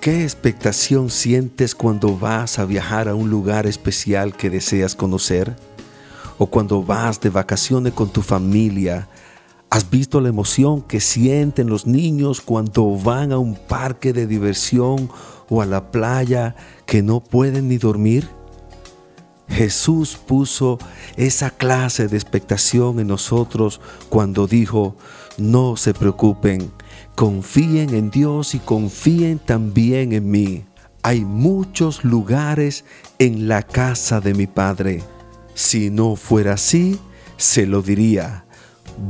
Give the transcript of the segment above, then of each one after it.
¿Qué expectación sientes cuando vas a viajar a un lugar especial que deseas conocer? ¿O cuando vas de vacaciones con tu familia? ¿Has visto la emoción que sienten los niños cuando van a un parque de diversión o a la playa que no pueden ni dormir? Jesús puso esa clase de expectación en nosotros cuando dijo, no se preocupen, confíen en Dios y confíen también en mí. Hay muchos lugares en la casa de mi Padre. Si no fuera así, se lo diría,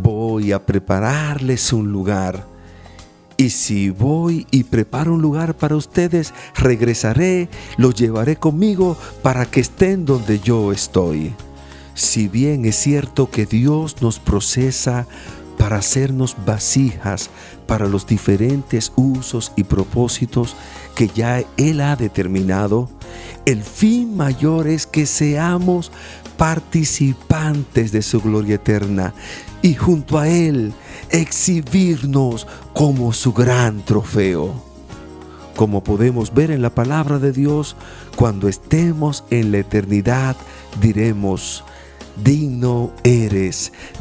voy a prepararles un lugar. Y si voy y preparo un lugar para ustedes, regresaré, los llevaré conmigo para que estén donde yo estoy. Si bien es cierto que Dios nos procesa para hacernos vasijas para los diferentes usos y propósitos que ya Él ha determinado, el fin mayor es que seamos participantes de su gloria eterna y junto a Él exhibirnos como su gran trofeo. Como podemos ver en la palabra de Dios, cuando estemos en la eternidad diremos, digno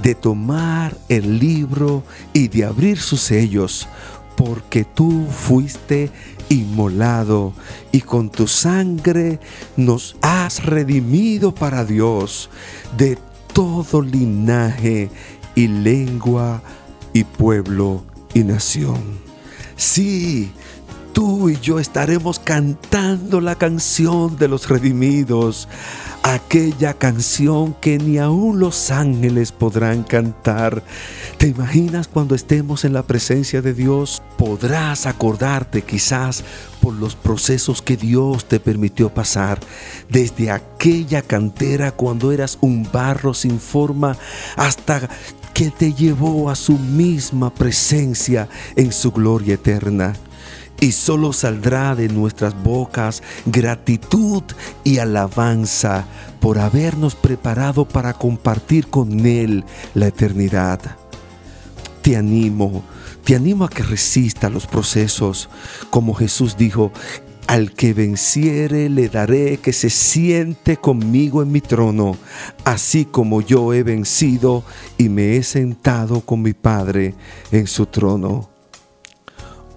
de tomar el libro y de abrir sus sellos, porque tú fuiste inmolado y con tu sangre nos has redimido para Dios de todo linaje y lengua y pueblo y nación. Sí, tú y yo estaremos cantando la canción de los redimidos aquella canción que ni aun los ángeles podrán cantar. ¿Te imaginas cuando estemos en la presencia de Dios? Podrás acordarte quizás por los procesos que Dios te permitió pasar, desde aquella cantera cuando eras un barro sin forma hasta que te llevó a su misma presencia en su gloria eterna y solo saldrá de nuestras bocas gratitud y alabanza por habernos preparado para compartir con Él la eternidad. Te animo, te animo a que resista los procesos, como Jesús dijo, al que venciere le daré que se siente conmigo en mi trono, así como yo he vencido y me he sentado con mi Padre en su trono.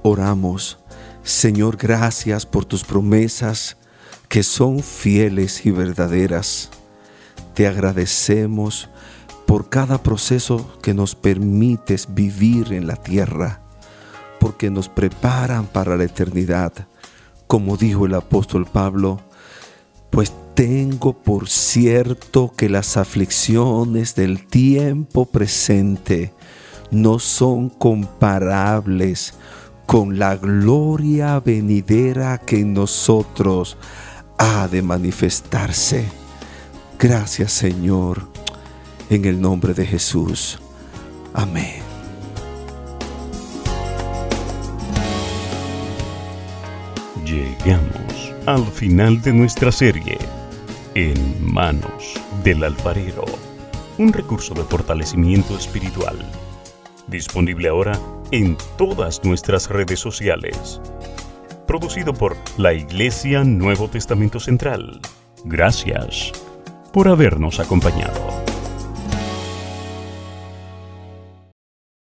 Oramos. Señor, gracias por tus promesas que son fieles y verdaderas. Te agradecemos por cada proceso que nos permites vivir en la tierra, porque nos preparan para la eternidad, como dijo el apóstol Pablo, pues tengo por cierto que las aflicciones del tiempo presente no son comparables con la gloria venidera que en nosotros ha de manifestarse. Gracias Señor, en el nombre de Jesús. Amén. Llegamos al final de nuestra serie, En manos del alfarero, un recurso de fortalecimiento espiritual, disponible ahora en todas nuestras redes sociales. Producido por la Iglesia Nuevo Testamento Central. Gracias por habernos acompañado.